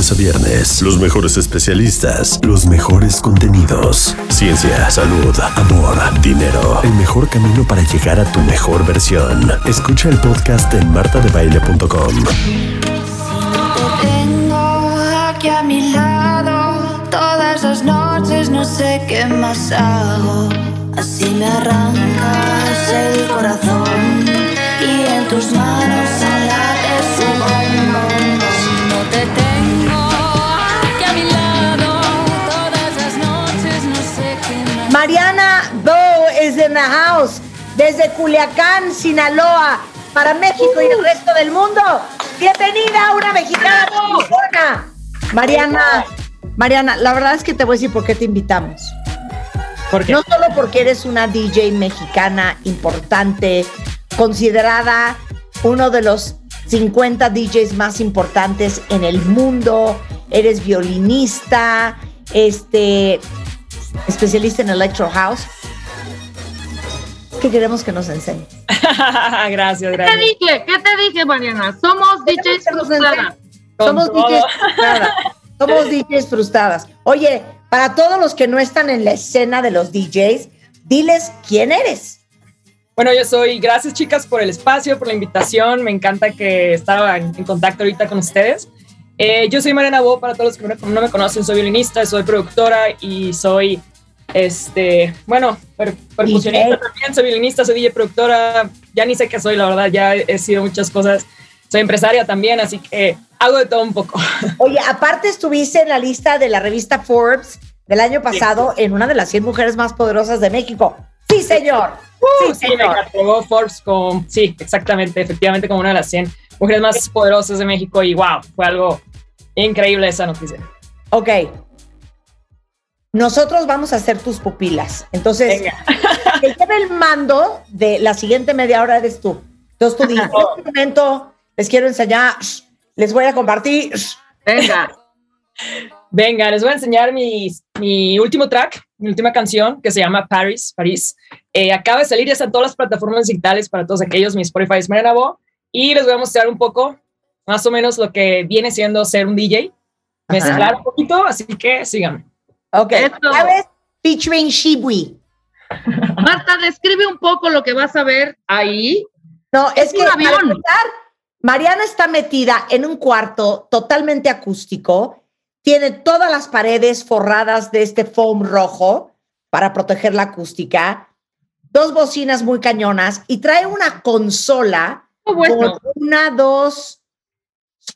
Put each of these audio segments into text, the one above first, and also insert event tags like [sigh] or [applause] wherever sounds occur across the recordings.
lunes a viernes. Los mejores especialistas, los mejores contenidos. Ciencia, salud, amor, dinero. El mejor camino para llegar a tu mejor versión. Escucha el podcast en martadebaile.com. Aquí a mi lado todas las noches, no sé qué más hago. Así me arrancas el corazón y en tus manos Mariana Bo is in the house desde Culiacán, Sinaloa, para México y el resto del mundo. Bienvenida, una mexicana mexicana. Mariana, Mariana, la verdad es que te voy a decir por qué te invitamos. ¿Por qué? No solo porque eres una DJ mexicana importante, considerada uno de los 50 DJs más importantes en el mundo, eres violinista, este, especialista en Electro House. ¿Qué queremos que nos enseñe? [laughs] gracias, ¿Qué te gracias. dije? ¿Qué te dije, Mariana? Somos DJs que frustradas. Somos todo. DJs frustradas. Somos DJs frustradas. Oye, para todos los que no están en la escena de los DJs, diles quién eres. Bueno, yo soy, gracias chicas por el espacio, por la invitación. Me encanta que estaba en contacto ahorita con ustedes. Eh, yo soy Mariana Bo, para todos los que no, me conocen, soy violinista, soy productora y soy, este, bueno, per- percusionista DJ. también, soy violinista, soy DJ productora, ya ni sé qué soy, la verdad, ya he, sido muchas cosas. Soy empresaria también, así que hago de todo un poco. [laughs] Oye, aparte estuviste en la lista de la revista Forbes del año pasado en una de las 100 mujeres más poderosas de México. Sí, señor. Sí, Sí, me señor. catalogó Forbes con, sí, exactamente, efectivamente como una de las 100 mujeres más poderosas de México y wow, fue algo increíble esa noticia. Ok. Nosotros vamos a ser tus pupilas. Entonces, que lleve el mando de la siguiente media hora eres tú. Entonces tú dices, en este momento les quiero enseñar, les voy a compartir. Venga. Venga, les voy a enseñar mi, mi último track, mi última canción que se llama Paris, París. Eh, acaba de salir, ya está en todas las plataformas digitales para todos aquellos, mi Spotify es Mariana Bo, y les voy a mostrar un poco, más o menos, lo que viene siendo ser un DJ, mezclar un poquito, así que síganme. Ok. ¿Sabes? Featuring Shibui. Marta, describe un poco lo que vas a ver ahí. No, es, Es que un avión. empezar, Mariana está metida en un cuarto totalmente acústico, tiene todas las paredes forradas de este foam rojo para proteger la acústica, dos bocinas muy cañonas y trae una consola Oh, bueno. con una, dos,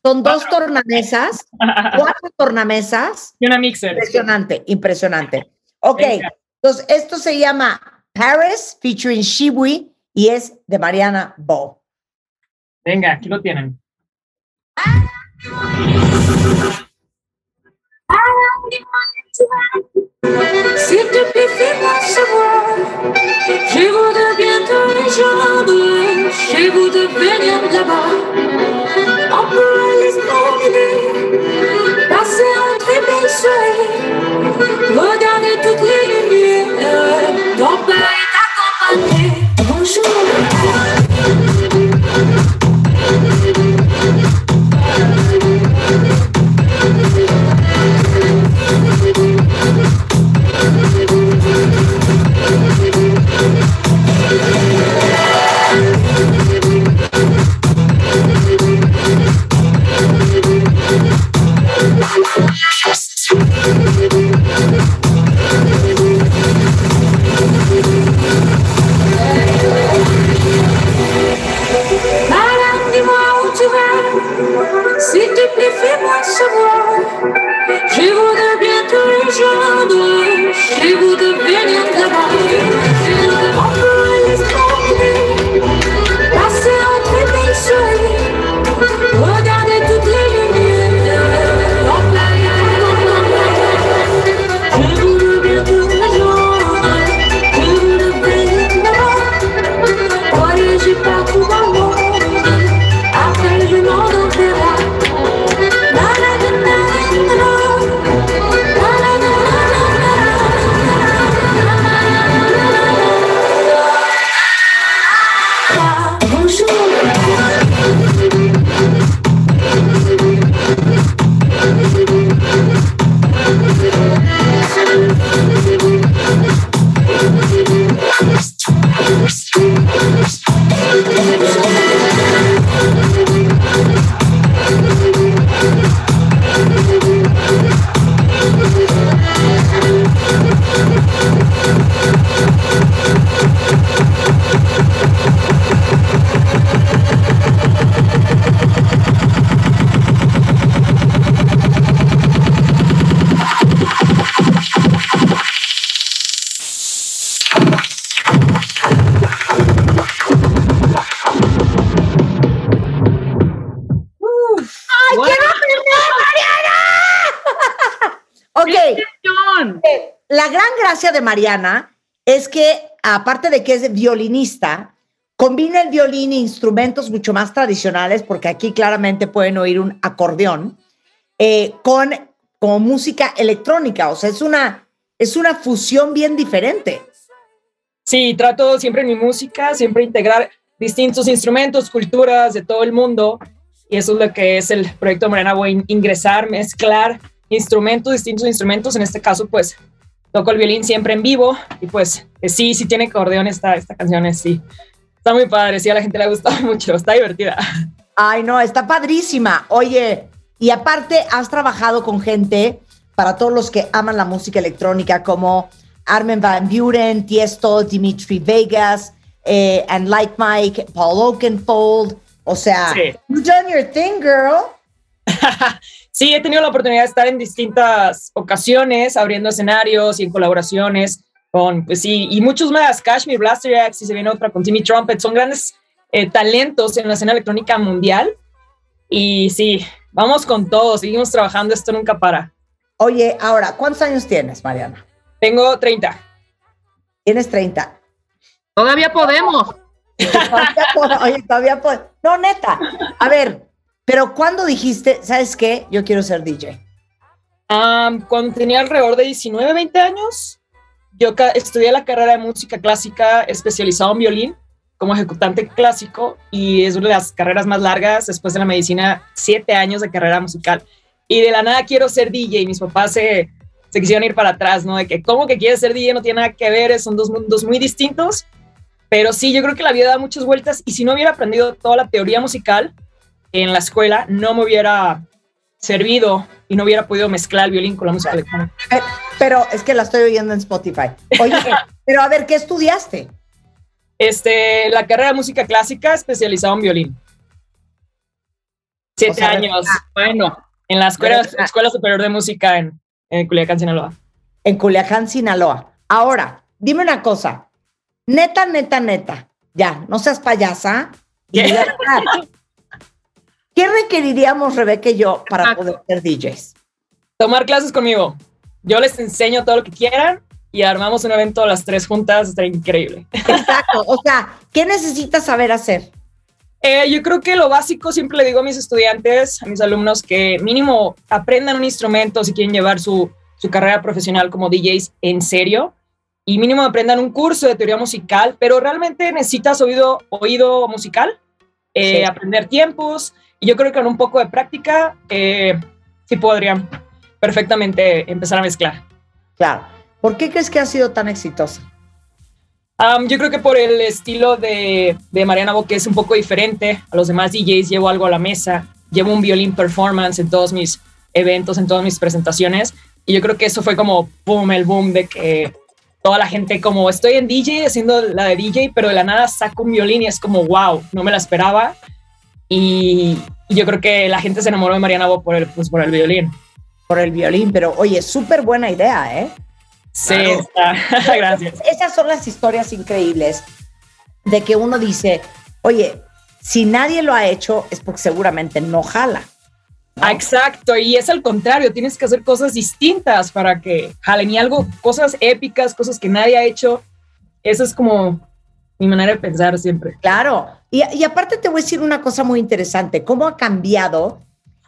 son dos tornamesas, [laughs] cuatro tornamesas. Y una mixer. Impresionante, impresionante. Ok, Venga. entonces esto se llama Paris featuring Shibui y es de Mariana Bo. Venga, aquí lo tienen. S'il te fais-moi savoir. Je voudrais bientôt rejoindre. Je voudrais venir là-bas. quiero perder, Mariana! ok. Eh, la gran gracia de Mariana es que, aparte de que es violinista, combina el violín e instrumentos mucho más tradicionales, porque aquí claramente pueden oír un acordeón, eh, con música electrónica. O sea, es una, es una fusión bien diferente. Sí, trato siempre mi música, siempre integrar distintos instrumentos, culturas de todo el mundo y eso es lo que es el proyecto Mariana Voy ingresar, mezclar instrumentos, distintos instrumentos. En este caso, pues toco el violín siempre en vivo y pues eh, sí, sí tiene acordeón esta, esta canción, sí. Está muy padre, sí, a la gente le ha gustado [laughs] mucho, está divertida. Ay, no, está padrísima. Oye, y aparte has trabajado con gente para todos los que aman la música electrónica como Armin Van Buren, Tiesto, Dimitri Vegas, eh, and Like Mike, Paul Oakenfold. O sea, sí. you done your thing, girl. [laughs] sí, he tenido la oportunidad de estar en distintas ocasiones, abriendo escenarios y en colaboraciones con, pues sí, y muchos más. Kashmir, Blaster X, y se viene otra con Timmy Trumpet. Son grandes eh, talentos en la escena electrónica mundial. Y sí, vamos con todo, seguimos trabajando, esto nunca para. Oye, ahora, ¿cuántos años tienes, Mariana? Tengo 30. Tienes 30. Todavía podemos. Todavía, oye, todavía. No, neta. A ver, pero ¿cuándo dijiste, sabes qué? Yo quiero ser DJ. Um, cuando tenía alrededor de 19, 20 años, yo estudié la carrera de música clásica especializado en violín como ejecutante clásico y es una de las carreras más largas después de la medicina, siete años de carrera musical. Y de la nada quiero ser DJ. Mis papás se, se quisieron ir para atrás, ¿no? De que, ¿cómo que quieres ser DJ? No tiene nada que ver, son dos mundos muy distintos. Pero sí, yo creo que la vida da muchas vueltas y si no hubiera aprendido toda la teoría musical en la escuela, no me hubiera servido y no hubiera podido mezclar el violín con la música electrónica. Pero es que la estoy oyendo en Spotify. Oye, [laughs] pero a ver, ¿qué estudiaste? Este, la carrera de música clásica especializado en violín. Siete o sea, años. Ah, bueno, en la escuela, escuela Superior de Música en, en Culiacán, Sinaloa. En Culiacán, Sinaloa. Ahora, dime una cosa. Neta, neta, neta. Ya, no seas payasa. ¿Qué, ¿Qué requeriríamos, Rebeca y yo, para poder ser DJs? Tomar clases conmigo. Yo les enseño todo lo que quieran y armamos un evento las tres juntas, está increíble. Exacto, o sea, ¿qué necesitas saber hacer? Eh, yo creo que lo básico, siempre le digo a mis estudiantes, a mis alumnos, que mínimo aprendan un instrumento si quieren llevar su, su carrera profesional como DJs en serio y mínimo aprendan un curso de teoría musical, pero realmente necesitas oído, oído musical, eh, sí. aprender tiempos y yo creo que con un poco de práctica eh, sí podrían perfectamente empezar a mezclar. Claro. ¿Por qué crees que ha sido tan exitosa? Um, yo creo que por el estilo de, de Mariana Bo, que es un poco diferente a los demás DJs, llevo algo a la mesa, llevo un violín performance en todos mis eventos, en todas mis presentaciones, y yo creo que eso fue como, boom, el boom de que toda la gente como, estoy en DJ, haciendo la de DJ, pero de la nada saco un violín y es como, wow, no me la esperaba, y, y yo creo que la gente se enamoró de Mariana Bo por el, pues, por el violín. Por el violín, pero oye, súper buena idea, ¿eh? Sí, claro. está. [laughs] gracias. Esas son las historias increíbles de que uno dice, oye, si nadie lo ha hecho es porque seguramente no jala. ¿No? Exacto, y es al contrario, tienes que hacer cosas distintas para que jalen y algo, cosas épicas, cosas que nadie ha hecho. Eso es como mi manera de pensar siempre. Claro, y, y aparte te voy a decir una cosa muy interesante, cómo ha cambiado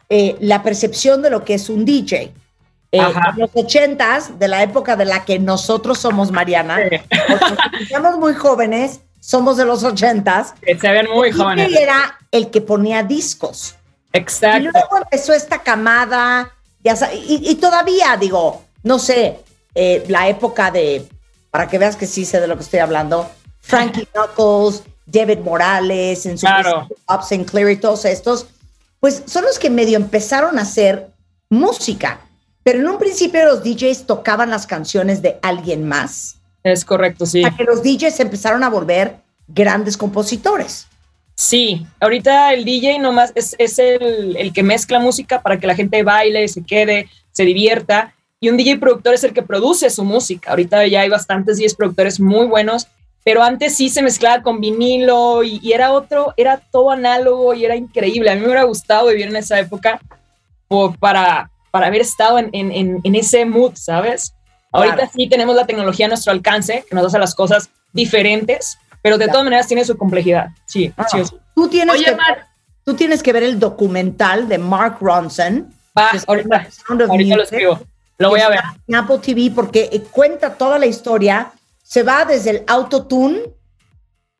eh, la percepción de lo que es un DJ. Eh, en los ochentas, de la época de la que nosotros somos Mariana, sí. porque somos muy jóvenes, somos de los ochentas. Se ven muy jóvenes. era el que ponía discos. Exacto. Y luego empezó esta camada, ya y, y, todavía digo, no sé, eh, la época de, para que veas que sí sé de lo que estoy hablando, Frankie Knuckles, David Morales, en su claro. Bob Sinclair y todos estos, pues son los que medio empezaron a hacer música. Pero en un principio los DJs tocaban las canciones de alguien más. Es correcto, sí. Para que los DJs empezaron a volver grandes compositores. Sí, ahorita el DJ nomás es, es el, el, que mezcla música para que la gente baile, se quede, se divierta. Y un DJ productor es el que produce su música. Ahorita ya hay bastantes DJs productores muy buenos, pero antes sí se mezclaba con vinilo y, y era otro, era todo análogo y era increíble. A mí me hubiera gustado vivir en esa época por, para, para haber estado en, en, en, ese mood, ¿sabes? Ahorita Claro. sí tenemos la tecnología a nuestro alcance, que nos hace las cosas diferentes, pero de Claro. todas maneras tiene su complejidad. Sí, Ah. sí, sí. Tú tienes, Oye, que Mar- tú tienes que ver el documental de Mark Ronson. Va, ahorita, ahorita lo escribo. Lo voy a ver. En Apple TV porque eh, cuenta toda la historia. Se va desde el autotune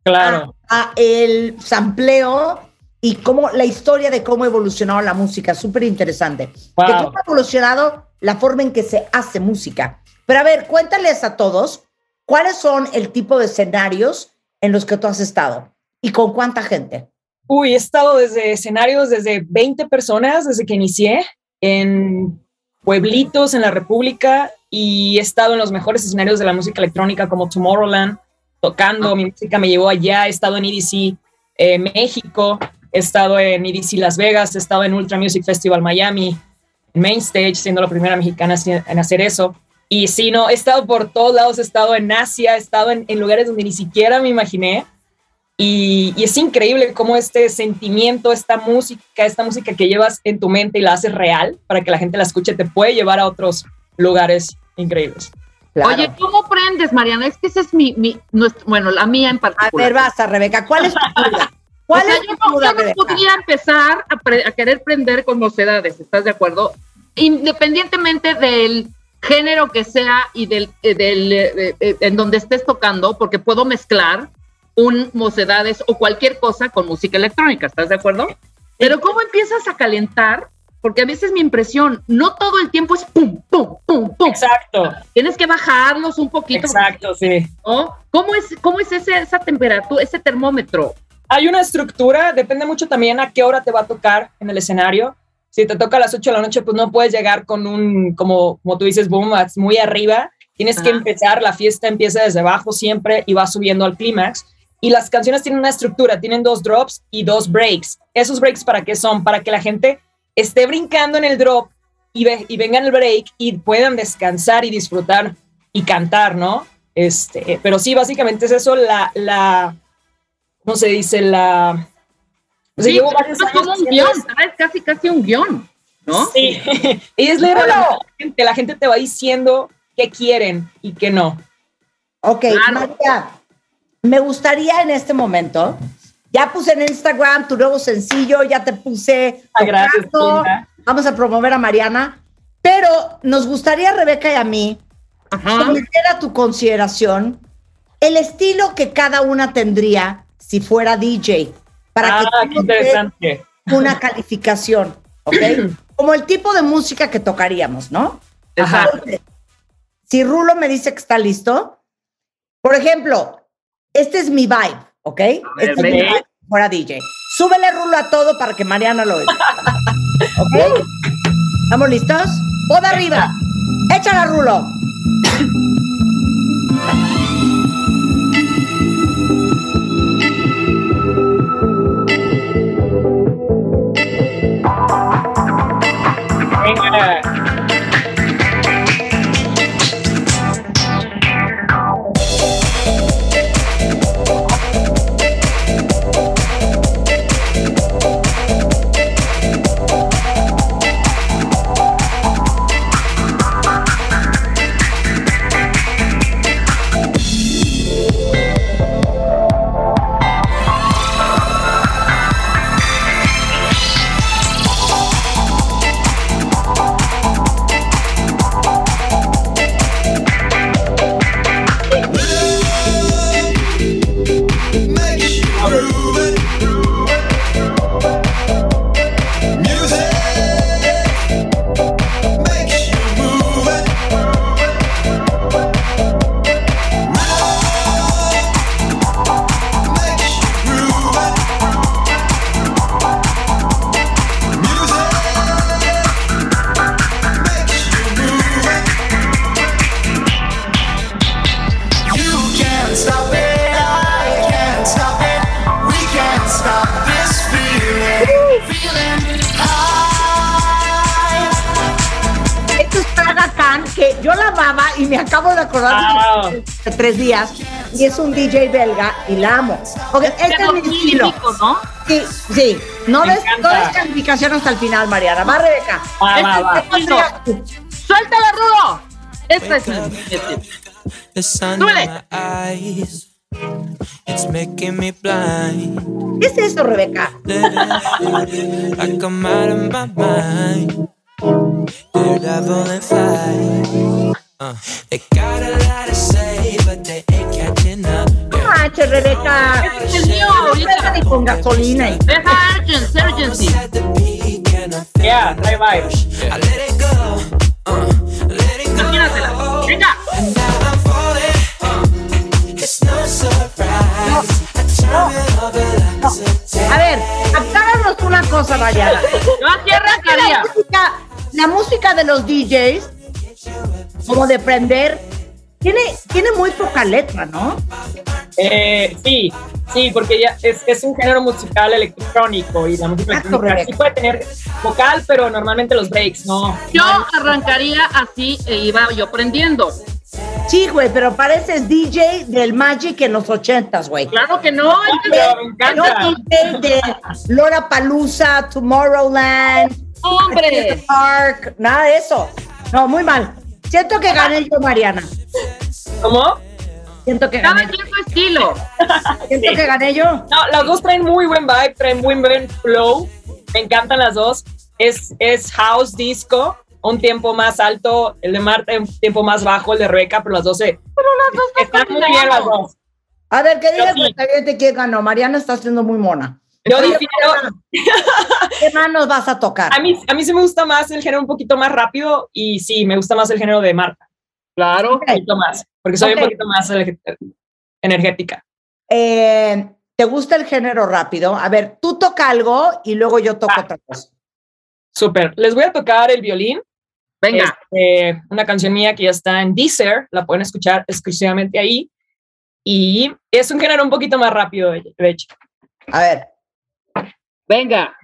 Claro. a el sampleo y cómo la historia de cómo ha evolucionado la música. Súper interesante. Wow. De cómo ha evolucionado la forma en que se hace música. Pero a ver, cuéntales a todos cuáles son el tipo de escenarios en los que tú has estado y con cuánta gente. Uy, he estado desde escenarios, desde 20 personas, desde que inicié, en pueblitos en la República y he estado en los mejores escenarios de la música electrónica como Tomorrowland, tocando, mi música me llevó allá, he estado en EDC eh, México, he estado en EDC Las Vegas, he estado en Ultra Music Festival Miami, en Main Stage, siendo la primera mexicana en hacer eso. Y sí, no, he estado por todos lados, he estado en Asia, he estado en, en lugares donde ni siquiera me imaginé. Y, y, es increíble cómo este sentimiento, esta música, esta música que llevas en tu mente y la haces real para que la gente la escuche, te puede llevar a otros lugares increíbles. Claro. Oye, ¿cómo prendes, Mariana? Es que esa es mi, mi nuestro, bueno, la mía en A particular. ver, basta, Rebeca. ¿Cuál es tu [laughs] duda? O ¿Cuál sea, es yo tu duda, yo no podría empezar a, pre- a querer prender con mocedades, ¿estás de acuerdo? Independientemente del género que sea y del, eh, del eh, eh, en donde estés tocando, porque puedo mezclar un mocedades o cualquier cosa con música electrónica, ¿estás de acuerdo? Pero ¿cómo empiezas a calentar? Porque a veces mi impresión, no todo el tiempo es pum, pum, pum, pum. Exacto, Tienes que bajarlos un poquito. exacto, sí. ¿no? ¿Cómo es, cómo es ese, esa temperatura, ese termómetro? Hay una estructura, depende mucho también a qué hora te va a tocar en el escenario. Si te toca a las 8 de la noche, pues no puedes llegar con un, como, como tú dices, boom, muy arriba. Tienes que empezar, la fiesta empieza desde abajo siempre y va subiendo al clímax. Y las canciones tienen una estructura, tienen dos drops y dos breaks. ¿Esos breaks para qué son? Para que la gente esté brincando en el drop y, ve, y venga en el break y puedan descansar y disfrutar y cantar, ¿no? Este, pero sí, básicamente es eso, la, la ¿cómo se dice? La... o sea, Sí, llevo varios como un guion, ¿sabes? Casi, casi un guion, ¿no? Sí, [laughs] y es leer a la gente, la gente te va diciendo qué quieren y qué no. Ok, Claro. María, me gustaría en este momento, ya puse en Instagram tu nuevo sencillo, ya te puse Ah, gracias, vamos a promover a Mariana, pero nos gustaría, Rebeca y a mí, Ajá. someter a tu consideración el estilo que cada una tendría si fuera DJ, para Ah, que interesante. una calificación, ¿ok? [clears throat] Como el tipo de música que tocaríamos, ¿no? Ajá. Entonces, Si Rulo me dice que está listo, por ejemplo, este es mi vibe, ¿ok? Este es mi vibe, fuera DJ. Súbele Rulo a todo para que Mariana lo oiga. [laughs] ¿Ok? ¿Estamos listos? Pod arriba. Échala, Rulo. [clears throat] acabo de acordar de de tres días. Y es un DJ belga y la amo. Ok, este es mi estilo. ¿no? Sí, sí. No des, no encanta. des calificación hasta el final, Mariana. Va, Rebeca. Va, va, va. Este-. ¡Suéltala, Rulo! Esta es. It's making me blind. ¿Qué es eso, Rebeca? like I'm out of my mind. And fly. Uh, they got a lot to say, but they ain't catching up. Rebeca. Este es el mío ahorita. Con gasolina. y- Deja Yeah. Uh. Imagínatela. Venga. Uh, it's no a ver, acláranos una cosa. [laughs] Yo aquí La música, la música de los DJs, como de prender, tiene, tiene muy poca letra, ¿no? Eh, sí, sí, porque ya es, es un género musical electrónico y la música Exacto, electrónica sí puede tener vocal, pero normalmente los breaks, no. Yo arrancaría así e iba yo prendiendo. Sí, güey, pero pareces DJ del Magic en los ochentas, güey. Claro que no. Pero me No encanta. DJ de Lora Palusa, Tomorrowland, Hombre. Park, nada de eso. No, muy mal. Siento que gané yo, Mariana. ¿Cómo? Siento que Cada gané. quien su estilo. [laughs] Siento Sí. que gané yo. No, las dos traen muy buen vibe, traen muy buen flow. Me encantan las dos. Es, es house disco, un tiempo más alto, el de Marta, un tiempo más bajo, el de Rebeca, pero las dos se. Están muy bien las dos. A ver, que digas Yo sí. quién ganó. Mariana está siendo muy mona. Yo difiero- [laughs] ¿Qué manos vas a tocar? a mí, a mí sí me gusta más el género un poquito más rápido y sí, me gusta más el género de Marta, Claro. un poquito más, porque soy un poquito más energética. Eh, ¿Te gusta el género rápido? A ver, tú toca algo y luego yo toco Ah. otra cosa. Súper. Les voy a tocar el violín. Venga. Este, una canción mía que ya está en Deezer, la pueden escuchar exclusivamente ahí. Y es un género un poquito más rápido, de hecho. A ver. Venga.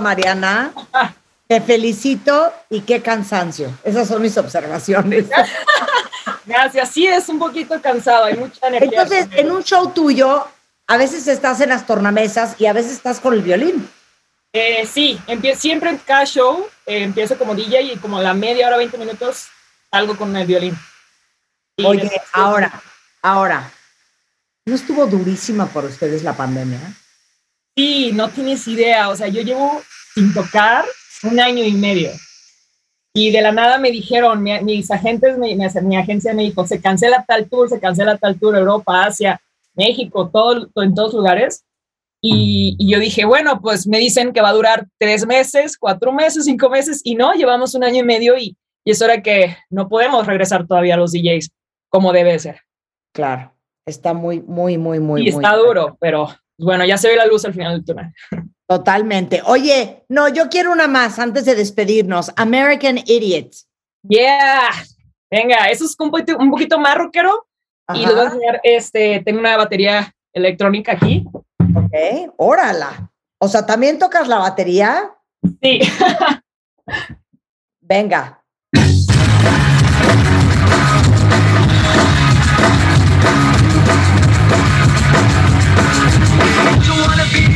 Mariana. Te felicito y qué cansancio. Esas son mis observaciones. [laughs] Gracias. Sí, es un poquito cansado, hay mucha energía. Entonces, en un show tuyo, a veces estás en las tornamesas y a veces estás con el violín. Eh, sí, siempre en cada show eh, empiezo como DJ y como la media hora, 20 minutos, salgo con el violín. Y Oye, ahora, ahora, ¿no estuvo durísima por ustedes la pandemia? Sí, no tienes idea. O sea, yo llevo sin tocar un año y medio. Y de la nada me dijeron, mi- mis agentes, mi, mi- mi agencia me dijo, se cancela tal tour, se cancela tal tour, Europa, Asia, México, todo, todo- en todos lugares. Y, y yo dije, bueno, pues me dicen que va a durar tres meses, cuatro meses, cinco meses, y no, llevamos un año y medio y, y es hora que no podemos regresar todavía a los DJs como debe ser. Claro, está muy, muy, muy, muy, y muy. está duro, pero bueno, ya se ve la luz al final del túnel. [laughs] Totalmente. Oye, no, yo quiero una más antes de despedirnos. American Idiot. Yeah, venga, eso es un poquito, un poquito más rockero y les voy a enseñar, este, tengo una batería electrónica aquí. ok, órala. O sea, ¿también tocas la batería? Sí, [laughs] Venga. Wanna be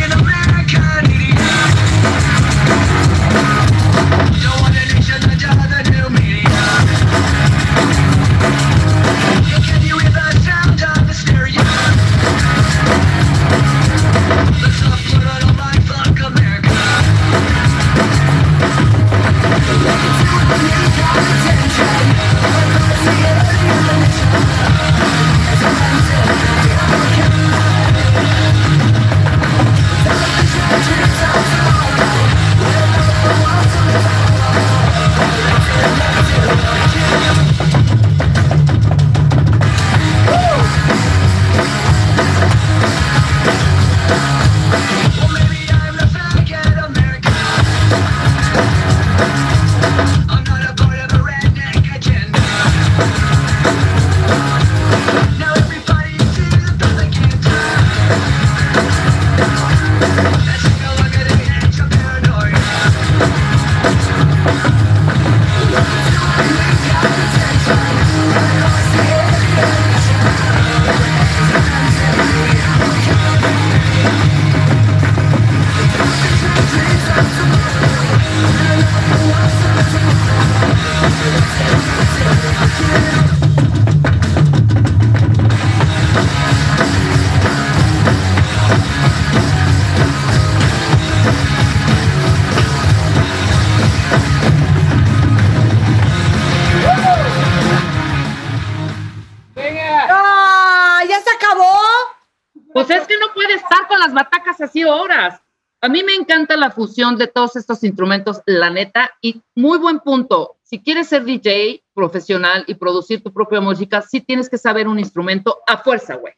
encanta la fusión de todos estos instrumentos, la neta, y muy buen punto. Si quieres ser DJ profesional y producir tu propia música, sí tienes que saber un instrumento a fuerza, güey.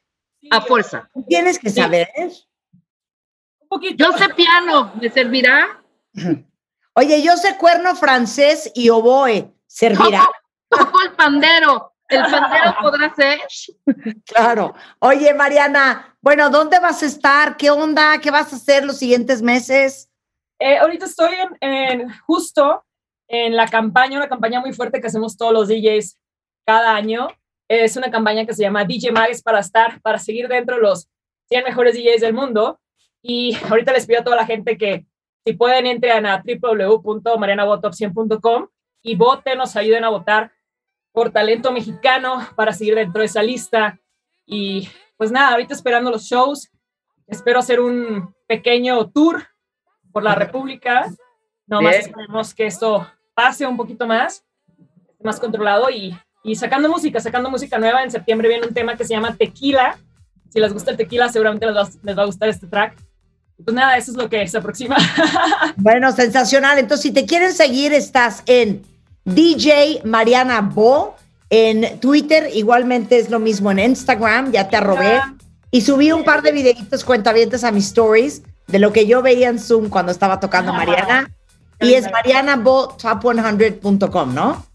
A fuerza. Tienes que saber. Un poquito. Yo sé piano, ¿me servirá? Oye, yo sé cuerno francés y oboe. ¿Servirá? Toco el pandero. El pandero podrá ser. Claro. Oye, Mariana, bueno, ¿dónde vas a estar? ¿Qué onda? ¿Qué vas a hacer los siguientes meses? Eh, ahorita estoy en, en- justo en la campaña, una campaña muy fuerte que hacemos todos los DJs cada año. Es una campaña que se llama DJ Mags para estar, para seguir dentro de los 100 mejores DJs del mundo. Y ahorita les pido a toda la gente que si pueden entren a www.marianavotop100.com y voten, nos ayuden a votar por talento mexicano para seguir dentro de esa lista. Y pues nada, ahorita esperando los shows. Espero hacer un pequeño tour por la República. Nomás Bien. esperemos que esto pase un poquito más, más controlado y, y sacando música, sacando música nueva. En septiembre viene un tema que se llama Tequila. Si les gusta el tequila, seguramente les va, les va a gustar este track. Pues nada, eso es lo que se aproxima. [laughs] Bueno, sensacional. Entonces, si te quieren seguir, estás en DJ Mariana Bo en Twitter, igualmente es lo mismo en Instagram, ya te arrobé. Y subí un par de videitos cuentavientes a mis stories de lo que yo veía en Zoom cuando estaba tocando Mariana. Y es marianabotop100.com, ¿no?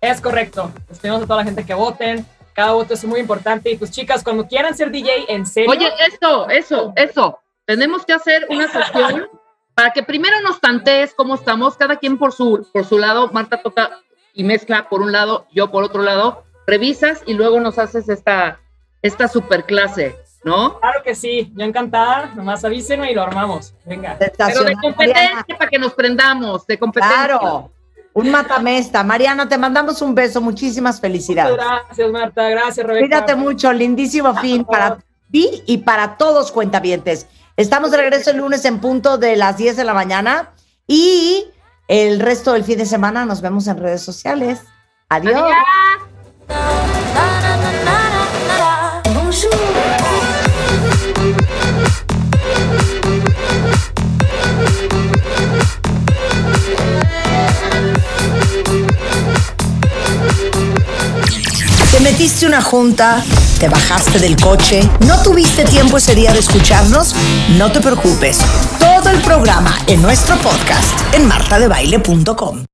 Es correcto. Les pedimos a toda la gente que voten. Cada voto es muy importante. Y pues chicas, cuando quieran ser DJ, en serio. Oye, eso, eso, eso. Tenemos que hacer una sesión para que primero nos tantees cómo estamos, cada quien por su, por su lado. Marta toca y mezcla por un lado, yo por otro lado. Revisas y luego nos haces esta, esta super clase, ¿no? Claro que sí. Yo encantada. Nomás avísenme y lo armamos. Venga. Pero de competencia Mariana. para que nos prendamos, de competencia. Claro. Un matamesta. Mariana, te mandamos un beso. Muchísimas felicidades. Gracias, Marta. Gracias, Rebeca. Cuídate mucho, lindísimo fin para ti y para todos cuentavientes. Estamos de regreso el lunes en punto de las 10 de la mañana y El resto del fin de semana nos vemos en redes sociales. Adiós. Adiós. Metiste una junta, te bajaste del coche, no tuviste tiempo ese día de escucharnos, no te preocupes. Todo el programa en nuestro podcast en martadebaile.com.